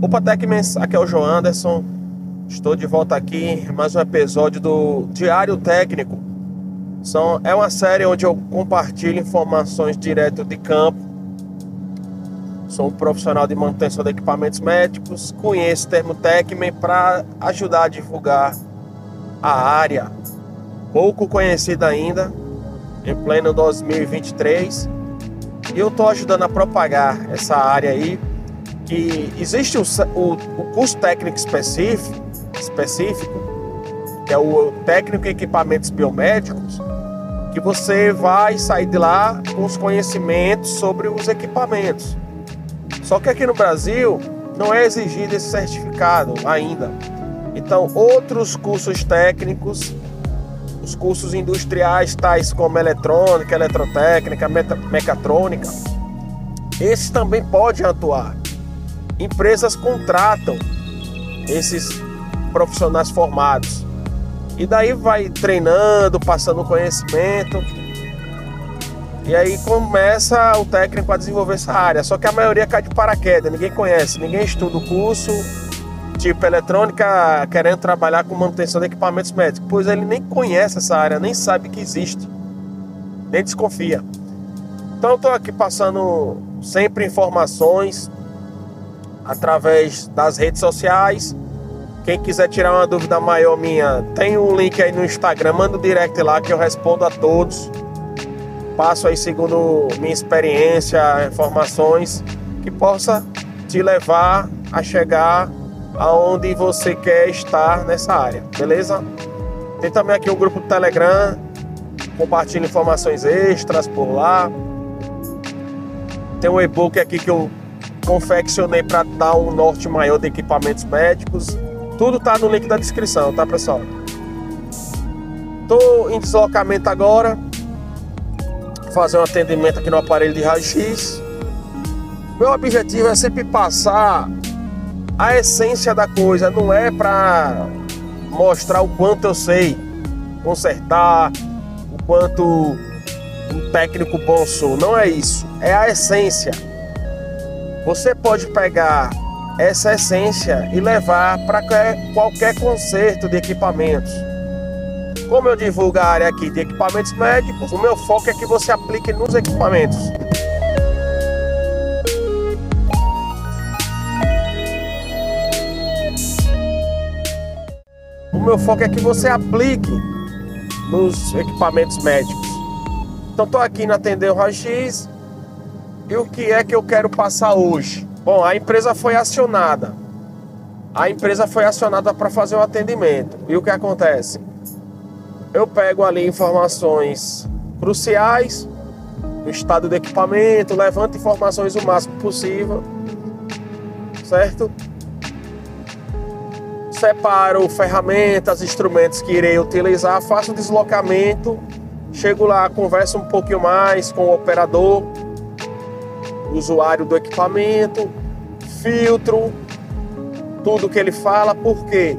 Opa Techmans, aqui é o João Anderson. Estou de volta aqui em mais um episódio do Diário Técnico. São, é uma série onde eu compartilho informações direto de campo. Sou um profissional de manutenção de equipamentos médicos, conheço o termo Techman para ajudar a divulgar a área, pouco conhecida ainda, em pleno 2023. E eu estou ajudando a propagar essa área aí que existe o, o, o curso técnico específico, específico, que é o técnico em equipamentos biomédicos, que você vai sair de lá com os conhecimentos sobre os equipamentos. Só que aqui no Brasil não é exigido esse certificado ainda. Então, outros cursos técnicos, os cursos industriais, tais como eletrônica, eletrotécnica, mecatrônica, esses também podem atuar empresas contratam esses profissionais formados. E daí vai treinando, passando conhecimento. E aí começa o técnico a desenvolver essa área. Só que a maioria cai de paraquedas, ninguém conhece, ninguém estuda o curso, tipo eletrônica, querendo trabalhar com manutenção de equipamentos médicos. Pois ele nem conhece essa área, nem sabe que existe, nem desconfia. Então estou aqui passando sempre informações através das redes sociais. Quem quiser tirar uma dúvida maior minha, tem o um link aí no Instagram, manda o um direct lá que eu respondo a todos. Passo aí segundo minha experiência, informações que possa te levar a chegar aonde você quer estar nessa área, beleza? Tem também aqui o grupo do Telegram, compartilho informações extras por lá. Tem um e-book aqui que eu confeccionei para dar um norte maior de equipamentos médicos. Tudo tá no link da descrição, tá pessoal? Tô em deslocamento agora, fazer um atendimento aqui no aparelho de raio-x. Meu objetivo é sempre passar a essência da coisa, não é para mostrar o quanto eu sei consertar, o quanto um técnico bom sou, não é isso, é a essência você pode pegar essa essência e levar para qualquer conserto de equipamentos. Como eu divulgo a área aqui de equipamentos médicos, o meu foco é que você aplique nos equipamentos. O meu foco é que você aplique nos equipamentos médicos. Então estou aqui na atender o raio-x, e o que é que eu quero passar hoje? Bom, a empresa foi acionada. A empresa foi acionada para fazer um atendimento. E o que acontece? Eu pego ali informações cruciais do estado do equipamento, levanto informações o máximo possível, certo? Separo ferramentas, instrumentos que irei utilizar, faço o deslocamento, chego lá, converso um pouquinho mais com o operador, usuário do equipamento, filtro, tudo que ele fala, porque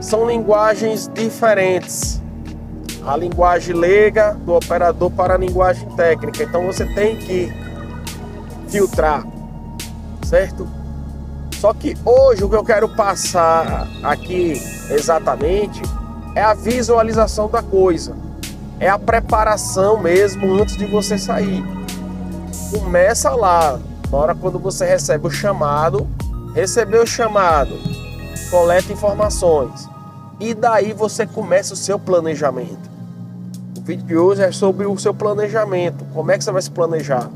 são linguagens diferentes. A linguagem leiga do operador para a linguagem técnica. Então você tem que filtrar, certo? Só que hoje o que eu quero passar aqui exatamente é a visualização da coisa. É a preparação mesmo antes de você sair começa lá. Na hora quando você recebe o chamado, recebeu o chamado, coleta informações. E daí você começa o seu planejamento. O vídeo de hoje é sobre o seu planejamento. Como é que você vai se planejar?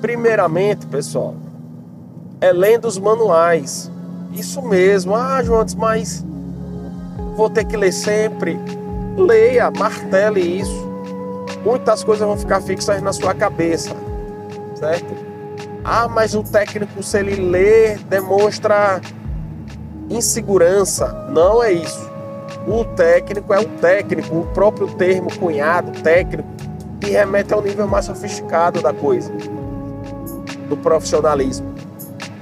Primeiramente, pessoal, é lendo os manuais. Isso mesmo. Ah, João, mas vou ter que ler sempre. Leia, martele isso. Muitas coisas vão ficar fixas na sua cabeça certo? Ah, mas o técnico, se ele lê, demonstra insegurança. Não é isso. O técnico é o técnico, o próprio termo cunhado, técnico, que remete ao nível mais sofisticado da coisa, do profissionalismo.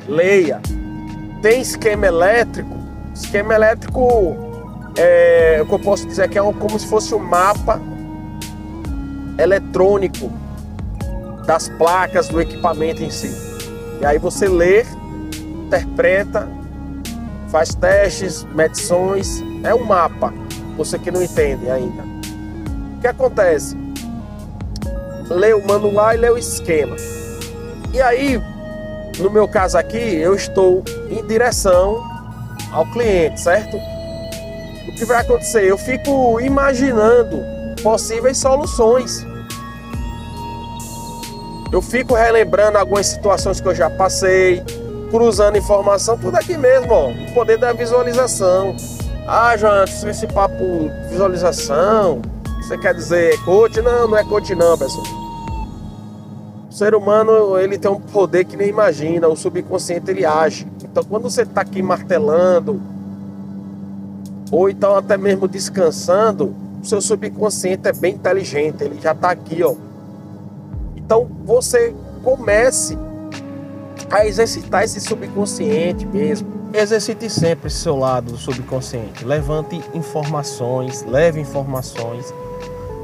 Leia. Tem esquema elétrico. Esquema elétrico é o que eu posso dizer que é como se fosse um mapa eletrônico das placas do equipamento em si. E aí você lê interpreta, faz testes, medições, é um mapa. Você que não entende ainda. O que acontece? Lê o manual e lê o esquema. E aí, no meu caso aqui, eu estou em direção ao cliente, certo? O que vai acontecer? Eu fico imaginando possíveis soluções. Eu fico relembrando algumas situações que eu já passei, cruzando informação, tudo aqui mesmo, ó, o poder da visualização. Ah, João, esse papo visualização, você quer dizer coach? Não, não é coach não, pessoal. O ser humano, ele tem um poder que nem imagina, o subconsciente ele age. Então, quando você está aqui martelando, ou então até mesmo descansando, o seu subconsciente é bem inteligente, ele já está aqui, ó. Então, você comece a exercitar esse subconsciente mesmo. Exercite sempre seu lado do subconsciente. Levante informações, leve informações.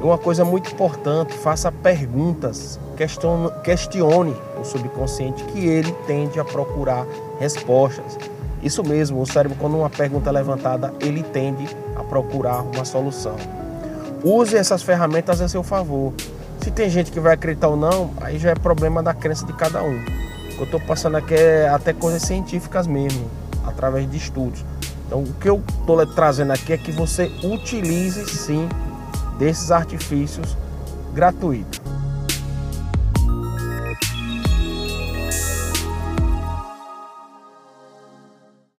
Uma coisa muito importante, faça perguntas, questione, questione o subconsciente que ele tende a procurar respostas. Isso mesmo, o cérebro, quando uma pergunta é levantada, ele tende a procurar uma solução. Use essas ferramentas a seu favor. Se tem gente que vai acreditar ou não, aí já é problema da crença de cada um. O que eu estou passando aqui é até coisas científicas mesmo, através de estudos. Então, o que eu estou trazendo aqui é que você utilize sim desses artifícios gratuitos.